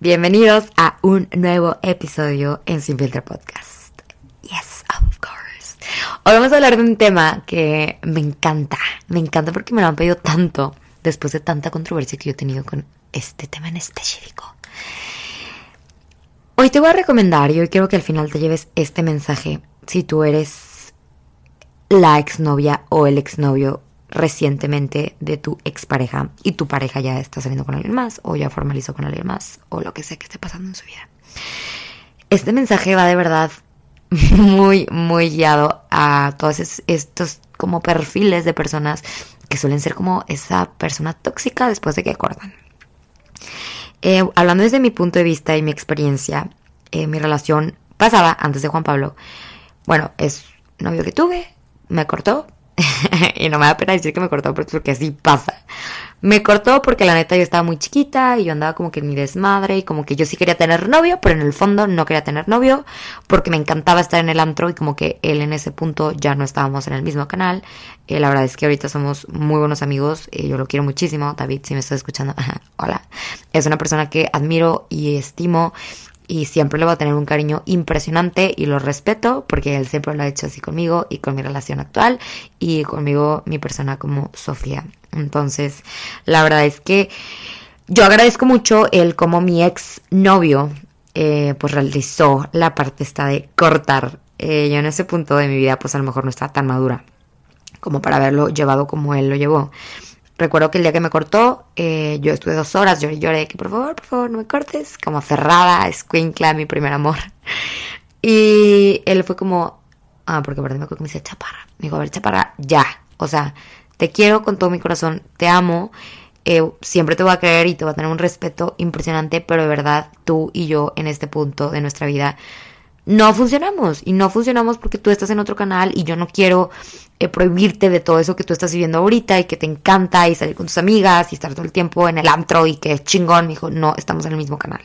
Bienvenidos a un nuevo episodio en Sin Filter Podcast. Yes, of course. Hoy vamos a hablar de un tema que me encanta. Me encanta porque me lo han pedido tanto después de tanta controversia que yo he tenido con este tema en específico. Hoy te voy a recomendar y hoy quiero que al final te lleves este mensaje si tú eres la exnovia o el exnovio recientemente de tu expareja y tu pareja ya está saliendo con alguien más o ya formalizó con alguien más o lo que sea que esté pasando en su vida. Este mensaje va de verdad muy, muy guiado a todos estos como perfiles de personas que suelen ser como esa persona tóxica después de que acordan. Eh, hablando desde mi punto de vista y mi experiencia, eh, mi relación pasada antes de Juan Pablo, bueno, es novio que tuve, me cortó, y no me da pena decir que me cortó porque así pasa. Me cortó porque la neta yo estaba muy chiquita y yo andaba como que en mi desmadre y como que yo sí quería tener novio, pero en el fondo no quería tener novio porque me encantaba estar en el antro y como que él en ese punto ya no estábamos en el mismo canal. Eh, la verdad es que ahorita somos muy buenos amigos, y yo lo quiero muchísimo, David, si me estás escuchando, hola. Es una persona que admiro y estimo y siempre le voy a tener un cariño impresionante y lo respeto porque él siempre lo ha hecho así conmigo y con mi relación actual y conmigo mi persona como Sofía. Entonces, la verdad es que yo agradezco mucho el como mi ex novio eh, pues realizó la parte esta de cortar. Eh, yo en ese punto de mi vida pues a lo mejor no estaba tan madura como para haberlo llevado como él lo llevó. Recuerdo que el día que me cortó, eh, yo estuve dos horas, lloré, lloré, que por favor, por favor, no me cortes, como cerrada, escuincla, mi primer amor. Y él fue como, ah, porque verdad me acuerdo que me dice, chaparra. Me dijo, a ver, chaparra, ya. O sea, te quiero con todo mi corazón, te amo, eh, siempre te voy a querer y te voy a tener un respeto impresionante, pero de verdad, tú y yo en este punto de nuestra vida no funcionamos. Y no funcionamos porque tú estás en otro canal y yo no quiero eh, prohibirte de todo eso que tú estás viviendo ahorita y que te encanta y salir con tus amigas y estar todo el tiempo en el antro y que es chingón. Me dijo, no, estamos en el mismo canal.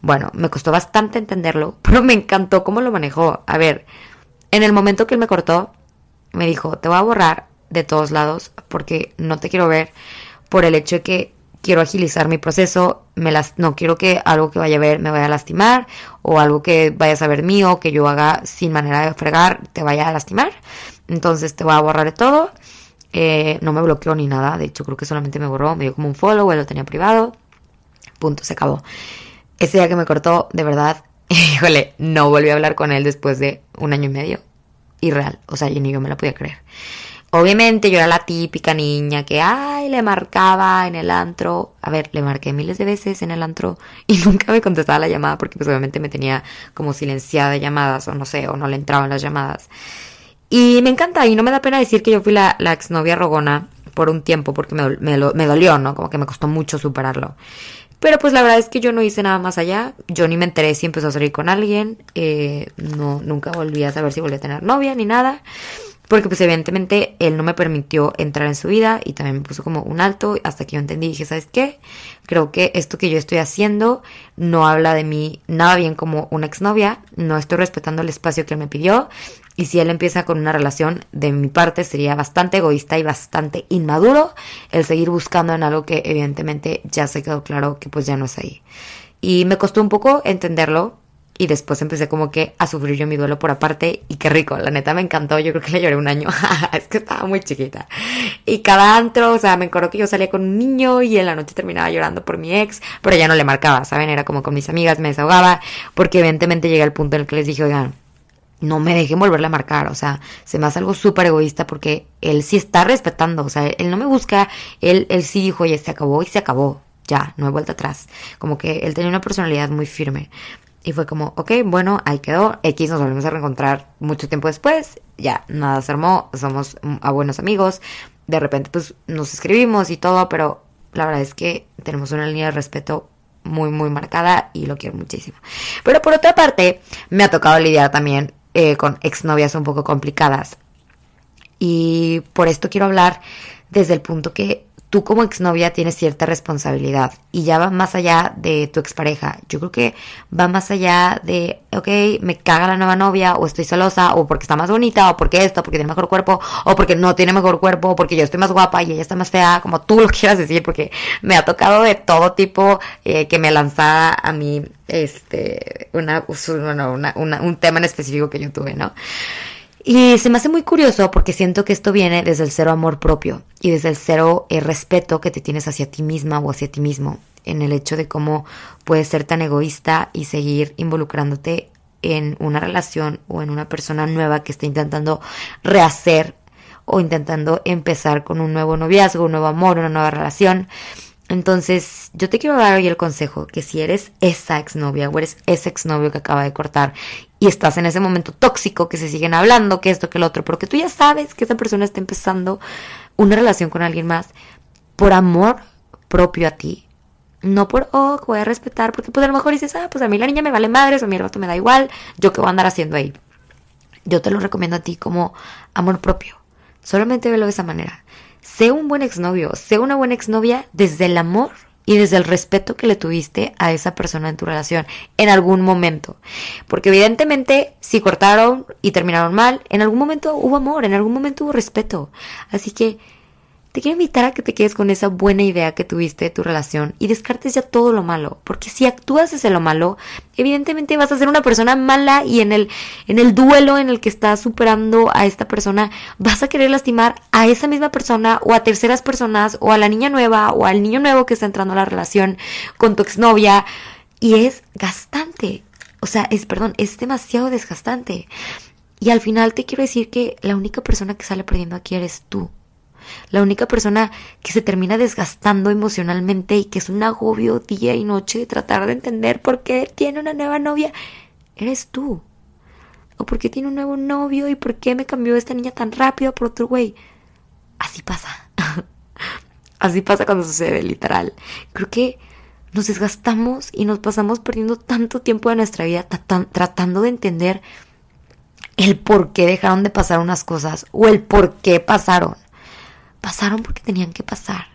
Bueno, me costó bastante entenderlo, pero me encantó cómo lo manejó. A ver, en el momento que él me cortó, me dijo, te voy a borrar de todos lados porque no te quiero ver por el hecho de que quiero agilizar mi proceso, me las, no quiero que algo que vaya a ver me vaya a lastimar o algo que vayas a ver mío, que yo haga sin manera de fregar, te vaya a lastimar. Entonces te voy a borrar de todo. Eh, no me bloqueó ni nada, de hecho creo que solamente me borró, me dio como un follow, él lo tenía privado. Punto, se acabó. Ese día que me cortó, de verdad, híjole, no volví a hablar con él después de un año y medio. Irreal, o sea, yo ni yo me la podía creer. Obviamente yo era la típica niña que, ay, le marcaba en el antro. A ver, le marqué miles de veces en el antro y nunca me contestaba la llamada porque pues obviamente me tenía como silenciada de llamadas o no sé, o no le entraban las llamadas. Y me encanta y no me da pena decir que yo fui la, la exnovia rogona por un tiempo porque me, me, me dolió, ¿no? Como que me costó mucho superarlo. Pero pues la verdad es que yo no hice nada más allá. Yo ni me enteré si empezó a salir con alguien. Eh, no, nunca volví a saber si volví a tener novia ni nada porque pues evidentemente él no me permitió entrar en su vida y también me puso como un alto hasta que yo entendí y dije, ¿sabes qué? Creo que esto que yo estoy haciendo no habla de mí nada bien como una exnovia, no estoy respetando el espacio que él me pidió y si él empieza con una relación de mi parte sería bastante egoísta y bastante inmaduro el seguir buscando en algo que evidentemente ya se quedó claro que pues ya no es ahí. Y me costó un poco entenderlo, y después empecé como que a sufrir yo mi duelo por aparte y qué rico, la neta me encantó, yo creo que le lloré un año, es que estaba muy chiquita. Y cada antro, o sea, me acuerdo que yo salía con un niño y en la noche terminaba llorando por mi ex, pero ya no le marcaba, ¿saben? Era como con mis amigas, me desahogaba, porque evidentemente llegué al punto en el que les dije, oigan, no me dejen volverle a marcar, o sea, se me hace algo súper egoísta porque él sí está respetando, o sea, él no me busca, él, él sí dijo, oye, se acabó y se acabó, ya, no he vuelto atrás. Como que él tenía una personalidad muy firme. Y fue como, ok, bueno, ahí quedó. X nos volvemos a reencontrar mucho tiempo después. Ya, nada se armó. Somos a buenos amigos. De repente, pues nos escribimos y todo, pero la verdad es que tenemos una línea de respeto muy, muy marcada y lo quiero muchísimo. Pero por otra parte, me ha tocado lidiar también eh, con exnovias un poco complicadas. Y por esto quiero hablar desde el punto que tú como exnovia tienes cierta responsabilidad y ya va más allá de tu expareja. Yo creo que va más allá de, ok, me caga la nueva novia o estoy celosa o porque está más bonita o porque esto, porque tiene mejor cuerpo o porque no tiene mejor cuerpo o porque yo estoy más guapa y ella está más fea, como tú lo quieras decir, porque me ha tocado de todo tipo eh, que me lanzaba a mí este, una, una, una, un tema en específico que yo tuve, ¿no? Y se me hace muy curioso porque siento que esto viene desde el cero amor propio y desde el cero eh, respeto que te tienes hacia ti misma o hacia ti mismo, en el hecho de cómo puedes ser tan egoísta y seguir involucrándote en una relación o en una persona nueva que está intentando rehacer o intentando empezar con un nuevo noviazgo, un nuevo amor, una nueva relación. Entonces, yo te quiero dar hoy el consejo que si eres esa exnovia o eres ese exnovio que acaba de cortar y estás en ese momento tóxico, que se siguen hablando, que esto, que el otro, porque tú ya sabes que esa persona está empezando una relación con alguien más por amor propio a ti. No por, oh, voy a respetar, porque pues a lo mejor dices, ah, pues a mí la niña me vale madres, o a mí el vato me da igual, yo qué voy a andar haciendo ahí. Yo te lo recomiendo a ti como amor propio. Solamente velo de esa manera sé un buen exnovio, sé una buena exnovia desde el amor y desde el respeto que le tuviste a esa persona en tu relación en algún momento. Porque evidentemente si cortaron y terminaron mal, en algún momento hubo amor, en algún momento hubo respeto. Así que te quiero invitar a que te quedes con esa buena idea que tuviste de tu relación y descartes ya todo lo malo, porque si actúas desde lo malo, evidentemente vas a ser una persona mala y en el en el duelo en el que estás superando a esta persona, vas a querer lastimar a esa misma persona o a terceras personas o a la niña nueva o al niño nuevo que está entrando a la relación con tu exnovia y es gastante. O sea, es perdón, es demasiado desgastante. Y al final te quiero decir que la única persona que sale perdiendo aquí eres tú. La única persona que se termina desgastando emocionalmente y que es un agobio día y noche de tratar de entender por qué tiene una nueva novia, eres tú. O por qué tiene un nuevo novio y por qué me cambió esta niña tan rápido por otro güey. Así pasa. Así pasa cuando sucede, literal. Creo que nos desgastamos y nos pasamos perdiendo tanto tiempo de nuestra vida tratando de entender el por qué dejaron de pasar unas cosas o el por qué pasaron pasaron porque tenían que pasar,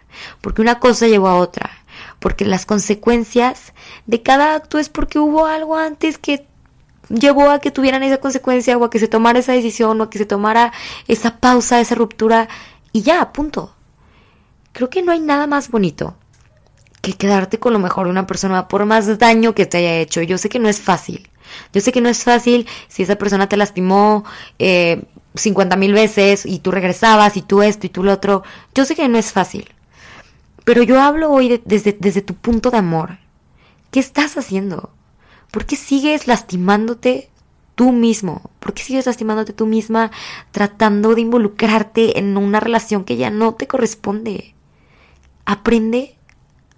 porque una cosa llevó a otra, porque las consecuencias de cada acto es porque hubo algo antes que llevó a que tuvieran esa consecuencia o a que se tomara esa decisión o a que se tomara esa pausa, esa ruptura y ya, punto. Creo que no hay nada más bonito que quedarte con lo mejor de una persona por más daño que te haya hecho. Yo sé que no es fácil. Yo sé que no es fácil si esa persona te lastimó, eh, 50 mil veces y tú regresabas y tú esto y tú lo otro. Yo sé que no es fácil, pero yo hablo hoy desde, desde tu punto de amor. ¿Qué estás haciendo? ¿Por qué sigues lastimándote tú mismo? ¿Por qué sigues lastimándote tú misma tratando de involucrarte en una relación que ya no te corresponde? Aprende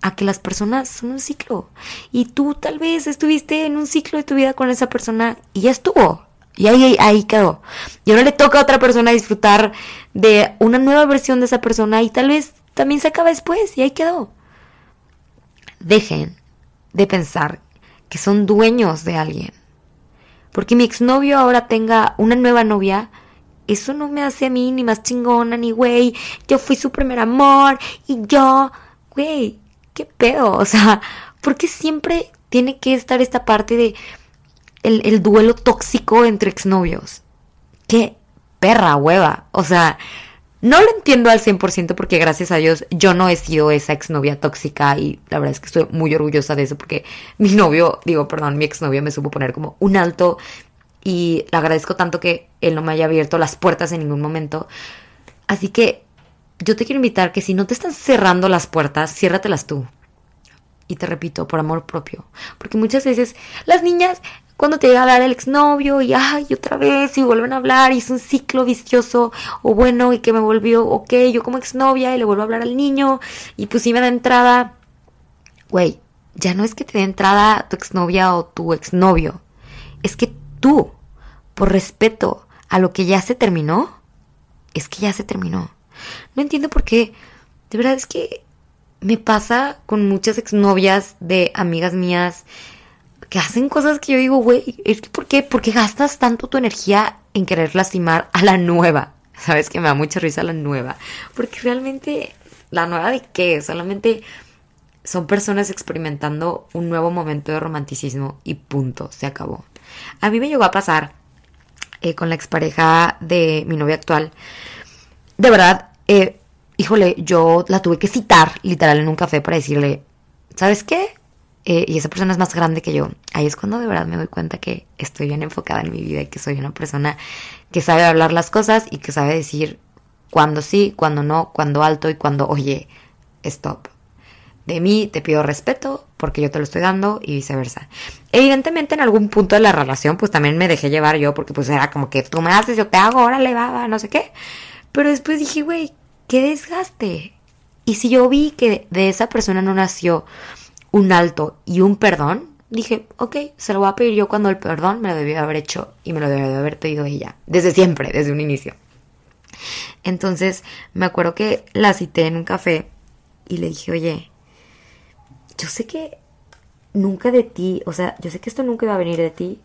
a que las personas son un ciclo. Y tú tal vez estuviste en un ciclo de tu vida con esa persona y ya estuvo. Y ahí, ahí quedó. Y ahora le toca a otra persona disfrutar de una nueva versión de esa persona y tal vez también se acaba después y ahí quedó. Dejen de pensar que son dueños de alguien. Porque mi exnovio ahora tenga una nueva novia, eso no me hace a mí ni más chingona, ni güey, yo fui su primer amor y yo, güey, qué pedo. O sea, porque siempre tiene que estar esta parte de el, duelo tóxico entre exnovios. Qué perra hueva. O sea, no lo entiendo al 100% porque gracias a Dios yo no he sido esa exnovia tóxica y la verdad es que estoy muy orgullosa de eso porque mi novio, digo, perdón, mi exnovio me supo poner como un alto y le agradezco tanto que él no me haya abierto las puertas en ningún momento. Así que yo te quiero invitar que si no te están cerrando las puertas, ciérratelas tú. Y te repito, por amor propio. Porque muchas veces las niñas cuando te llega a hablar el exnovio y ay, otra vez y vuelven a hablar y es un ciclo vicioso o bueno y que me volvió, ok, yo como exnovia y le vuelvo a hablar al niño y pues sí me da entrada. Güey, ya no es que te dé entrada tu exnovia o tu exnovio, es que tú, por respeto a lo que ya se terminó, es que ya se terminó. No entiendo por qué, de verdad es que me pasa con muchas exnovias de amigas mías que hacen cosas que yo digo, güey, es que ¿por qué? ¿Por qué gastas tanto tu energía en querer lastimar a la nueva? Sabes que me da mucha risa la nueva, porque realmente ¿La nueva de qué? Solamente son personas experimentando un nuevo momento de romanticismo y punto, se acabó. A mí me llegó a pasar eh, con la expareja de mi novia actual. De verdad, eh, híjole, yo la tuve que citar literal en un café para decirle, ¿sabes qué? Eh, y esa persona es más grande que yo. Ahí es cuando de verdad me doy cuenta que estoy bien enfocada en mi vida y que soy una persona que sabe hablar las cosas y que sabe decir cuándo sí, cuándo no, cuándo alto y cuándo, oye, stop. De mí te pido respeto porque yo te lo estoy dando y viceversa. Evidentemente en algún punto de la relación pues también me dejé llevar yo porque pues era como que tú me haces, yo te hago, órale, va, va, no sé qué. Pero después dije, güey, qué desgaste. Y si yo vi que de esa persona no nació un alto y un perdón, dije, ok, se lo voy a pedir yo cuando el perdón me lo debió haber hecho y me lo debió haber pedido ella. Desde siempre, desde un inicio. Entonces me acuerdo que la cité en un café y le dije, oye, yo sé que nunca de ti, o sea, yo sé que esto nunca iba a venir de ti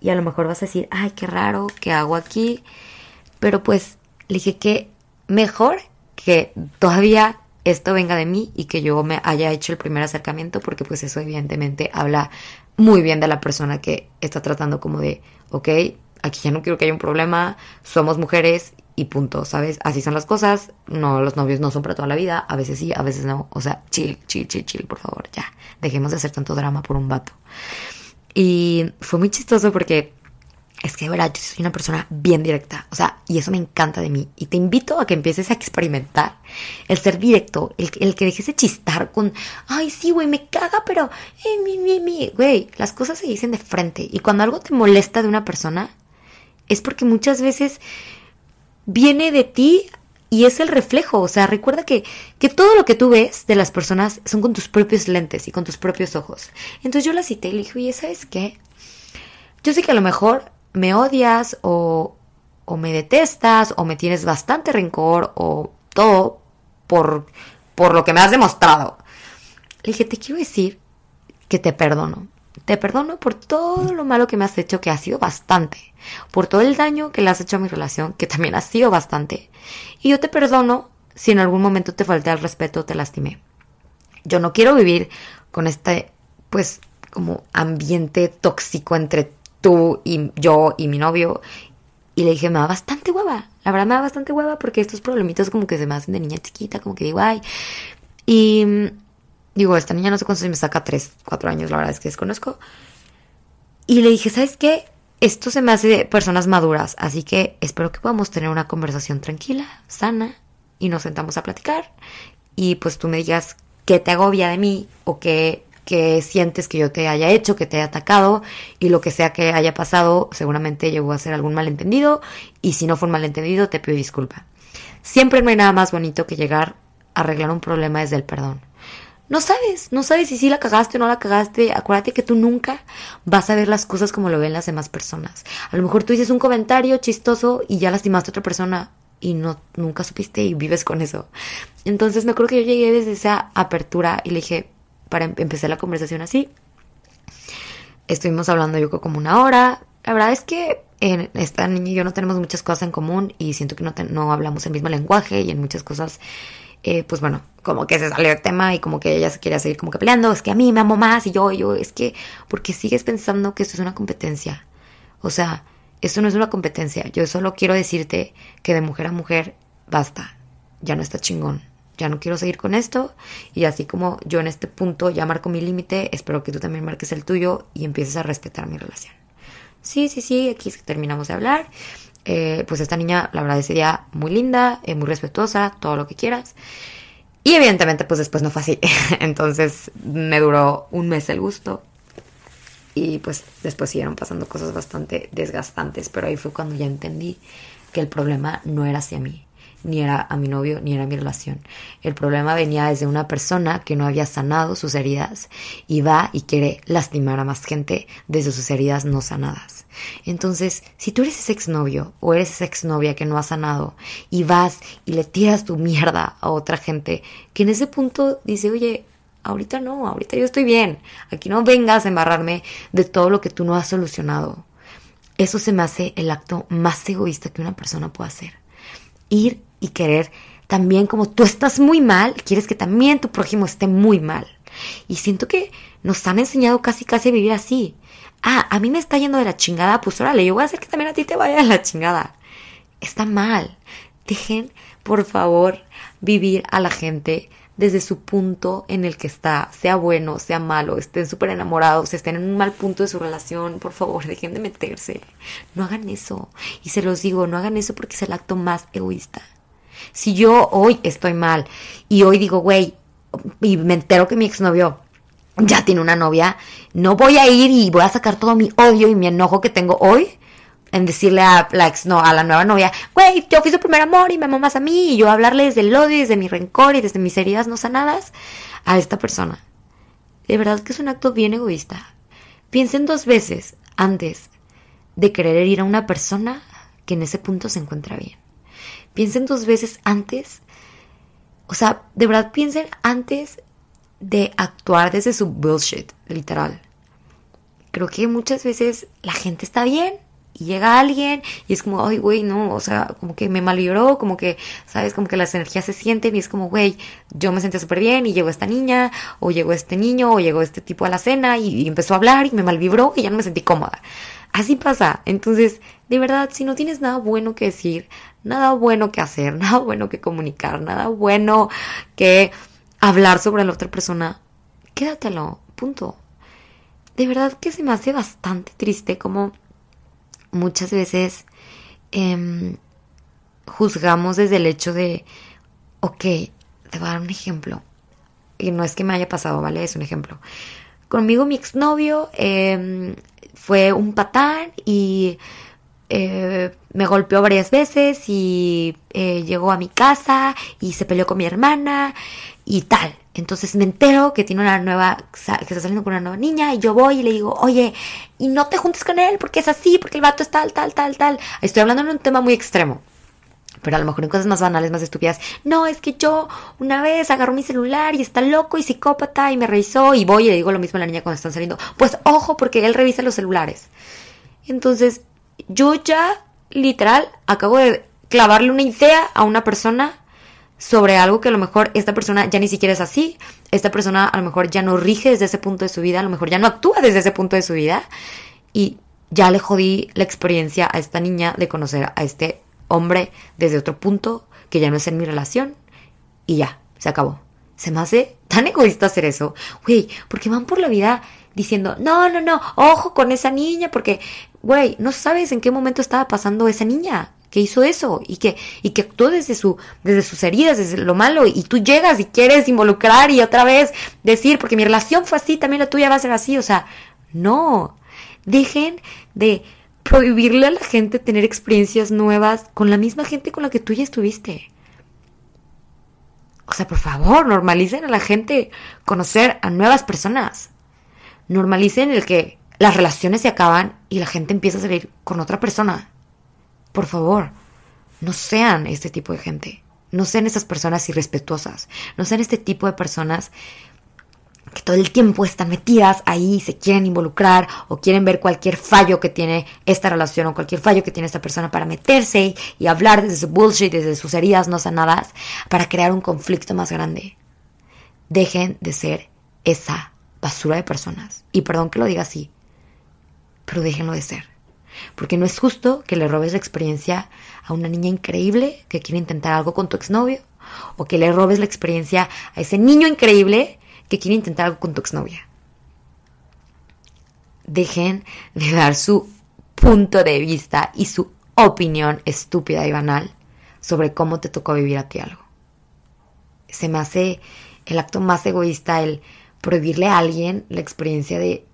y a lo mejor vas a decir, ay, qué raro, ¿qué hago aquí? Pero pues le dije que mejor que todavía esto venga de mí y que yo me haya hecho el primer acercamiento porque pues eso evidentemente habla muy bien de la persona que está tratando como de, ok, aquí ya no quiero que haya un problema, somos mujeres y punto, ¿sabes? Así son las cosas, no, los novios no son para toda la vida, a veces sí, a veces no, o sea, chill, chill, chill, chill, por favor, ya, dejemos de hacer tanto drama por un vato. Y fue muy chistoso porque es que de verdad yo soy una persona bien directa, o sea, y eso me encanta de mí. Y te invito a que empieces a experimentar el ser directo, el, que dejes de chistar con, ay, sí, güey, me caga, pero, eh, mi, mi, mi, güey, las cosas se dicen de frente. Y cuando algo te molesta de una persona, es porque muchas veces viene de ti y es el reflejo. O sea, recuerda que, que todo lo que tú ves de las personas son con tus propios lentes y con tus propios ojos. Entonces yo la cité y le dije, oye, ¿sabes qué? Yo sé que a lo mejor me odias o, o me detestas o me tienes bastante rencor o todo por, por lo que me has demostrado. Le dije, te quiero decir que te perdono. Te perdono por todo lo malo que me has hecho, que ha sido bastante. Por todo el daño que le has hecho a mi relación, que también ha sido bastante. Y yo te perdono si en algún momento te falté al respeto o te lastimé. Yo no quiero vivir con este, pues, como ambiente tóxico entre tú y yo y mi novio. Y le dije, me da bastante hueva. La verdad me da bastante hueva porque estos problemitos como que se me hacen de niña chiquita, como que digo, ay. Y mm, digo, esta niña no sé cuántos me saca, tres, cuatro años, la verdad es que desconozco. Y le dije, ¿sabes qué? Esto se me hace de personas maduras, así que espero que podamos tener una conversación tranquila, sana, y nos sentamos a platicar. Y pues tú me digas qué te agobia de mí o qué que sientes que yo te haya hecho, que te haya atacado y lo que sea que haya pasado, seguramente llegó a ser algún malentendido y si no fue un malentendido, te pido disculpa. Siempre no hay nada más bonito que llegar a arreglar un problema desde el perdón. No sabes, no sabes si sí la cagaste o no la cagaste. Acuérdate que tú nunca vas a ver las cosas como lo ven las demás personas. A lo mejor tú dices un comentario chistoso y ya lastimaste a otra persona y no nunca supiste y vives con eso. Entonces me acuerdo que yo llegué desde esa apertura y le dije, para em-, empezar la conversación así. Estuvimos hablando yo creo como una hora. La verdad es que en esta niña y yo no tenemos muchas cosas en común y siento que no, no hablamos el mismo lenguaje y en muchas cosas, eh, pues bueno, como que se salió el tema y como que ella se quería seguir como que peleando, es que a mí me amo más y yo, yo, es que, porque sigues pensando que esto es una competencia. O sea, esto no es una competencia. Yo solo quiero decirte que de mujer a mujer, basta, ya no está chingón ya no quiero seguir con esto y así como yo en este punto ya marco mi límite, espero que tú también marques el tuyo y empieces a respetar mi relación. Sí, sí, sí, aquí terminamos de hablar. Eh, pues esta niña, la verdad, ese muy linda, eh, muy respetuosa, todo lo que quieras. Y evidentemente, pues después no fue así. Entonces me duró un mes el gusto. Y pues después siguieron pasando cosas bastante desgastantes. Pero ahí fue cuando ya entendí que el problema no era hacia mí, ni era a mi novio, ni era mi relación. El problema venía desde una persona que no había sanado sus heridas y va y quiere lastimar a más gente desde sus heridas no sanadas. Entonces, si tú eres ese exnovio o eres esa exnovia que no ha sanado y vas y le tiras tu mierda a otra gente que en ese punto dice, oye, ahorita no, ahorita yo estoy bien, aquí no vengas a embarrarme de todo lo que tú no has solucionado. Eso se me hace el acto más egoísta que una persona puede hacer. Ir y querer también como tú estás muy mal, quieres que también tu prójimo esté muy mal. Y siento que nos han enseñado casi casi a vivir así. Ah, a mí me está yendo de la chingada, pues órale, yo voy a hacer que también a ti te vaya de la chingada. Está mal. Dejen, por favor, vivir a la gente desde su punto en el que está, sea bueno, sea malo, estén súper enamorados, estén en un mal punto de su relación, por favor, dejen de meterse. No hagan eso. Y se los digo, no hagan eso porque es el acto más egoísta. Si yo hoy estoy mal y hoy digo, güey, y me entero que mi exnovio ya tiene una novia, no voy a ir y voy a sacar todo mi odio y mi enojo que tengo hoy en decirle a la ex, no, a la nueva novia, güey, yo fui su primer amor y me amó más a mí, y yo hablarle desde el odio, desde mi rencor y desde mis heridas no sanadas a esta persona. De verdad que es un acto bien egoísta. Piensen dos veces antes de querer ir a una persona que en ese punto se encuentra bien. Piensen dos veces antes, o sea, de verdad piensen antes de actuar desde su bullshit, literal. Creo que muchas veces la gente está bien y llega alguien y es como, ay, güey, no, o sea, como que me malvibró, como que, ¿sabes? Como que las energías se sienten y es como, güey, yo me sentía súper bien y llegó esta niña, o llegó este niño, o llegó este tipo a la cena y, empezó a hablar y me malvibró y ya no me sentí cómoda. Así pasa. Entonces, de verdad, si no tienes nada bueno que decir, nada bueno que hacer, nada bueno que comunicar, nada bueno que hablar sobre la otra persona, quédatelo, punto. De verdad que se me hace bastante triste como muchas veces em, juzgamos desde el hecho de, ok, te voy a dar un ejemplo. Y no es que me haya pasado, ¿vale? Es un ejemplo. Conmigo mi exnovio eh, fue un patán y eh, me golpeó varias veces y eh, llegó a mi casa y se peleó con mi hermana y tal. Entonces me entero que tiene una nueva, que está saliendo con una nueva niña y yo voy y le digo, oye, y no te juntes con él porque es así, porque el vato es tal, tal, tal, tal. Estoy hablando de un tema muy extremo. Pero a lo mejor en cosas más banales, más estúpidas. No, es que yo una vez agarró mi celular y está loco y psicópata y me revisó y voy y le digo lo mismo a la niña cuando están saliendo. Pues ojo, porque él revisa los celulares. Entonces, yo ya, literal, acabo de clavarle una idea a una persona sobre algo que a lo mejor esta persona ya ni siquiera es así, esta persona a lo mejor ya no rige desde ese punto de su vida, a lo mejor ya no actúa desde ese punto de su vida. Y ya le jodí la experiencia a esta niña de conocer a este hombre desde otro punto que ya no es en mi relación. Y ya, se acabó. Se me hace tan egoísta hacer eso, güey, porque van por la vida diciendo, no, no, no, ojo con esa niña, porque, güey, no sabes en qué momento estaba pasando esa niña que hizo eso y que, y que actuó desde, su, desde sus heridas, desde lo malo, y tú llegas y quieres involucrar y otra vez decir, porque mi relación fue así, también la tuya va a ser así, o sea, no, dejen de prohibirle a la gente tener experiencias nuevas con la misma gente con la que tú ya estuviste. O sea, por favor, normalicen a la gente conocer a nuevas personas. Normalicen el que las relaciones se acaban y la gente empieza a salir con otra persona. Por favor, no sean este tipo de gente. No sean esas personas irrespetuosas. No sean este tipo de personas que todo el tiempo están metidas ahí, se quieren involucrar o quieren ver cualquier fallo que tiene esta relación o cualquier fallo que tiene esta persona para meterse y hablar desde su bullshit, desde sus heridas no sanadas, para crear un conflicto más grande. Dejen de ser esa basura de personas. Y perdón que lo diga así, pero déjenlo de ser. Porque no es justo que le robes la experiencia a una niña increíble que quiere intentar algo con tu exnovio. O que le robes la experiencia a ese niño increíble que quiere intentar algo con tu exnovia. Dejen de dar su punto de vista y su opinión estúpida y banal sobre cómo te tocó vivir a ti algo. Se me hace el acto más egoísta el prohibirle a alguien la experiencia de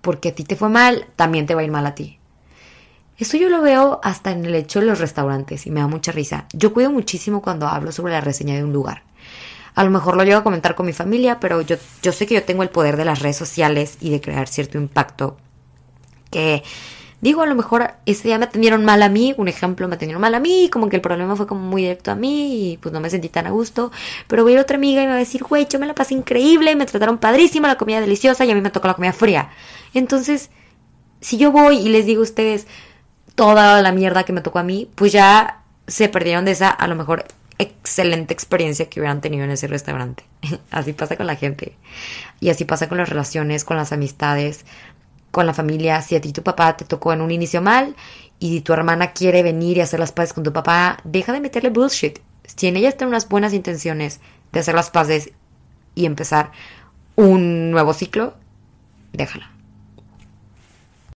porque a ti te fue mal, también te va a ir mal a ti. Eso yo lo veo hasta en el hecho de los restaurantes y me da mucha risa. Yo cuido muchísimo cuando hablo sobre la reseña de un lugar. A lo mejor lo llevo a comentar con mi familia, pero yo, yo sé que yo tengo el poder de las redes sociales y de crear cierto impacto. Que digo, a lo mejor ese día me atendieron mal a mí, un ejemplo, me atendieron mal a mí, como que el problema fue como muy directo a mí y pues no me sentí tan a gusto. Pero voy a ir a otra amiga y me va a decir, güey, yo me la pasé increíble, me trataron padrísimo, la comida deliciosa y a mí me tocó la comida fría. Entonces, si yo voy y les digo a ustedes, toda la mierda que me tocó a mí, pues ya se perdieron de esa a lo mejor excelente experiencia que hubieran tenido en ese restaurante. así pasa con la gente. Y así pasa con las relaciones, con las amistades, con la familia. Si a ti tu papá te tocó en un inicio mal y tu hermana quiere venir y hacer las paces con tu papá, deja de meterle bullshit. Si en ella están unas buenas intenciones de hacer las paces y empezar un nuevo ciclo, déjala.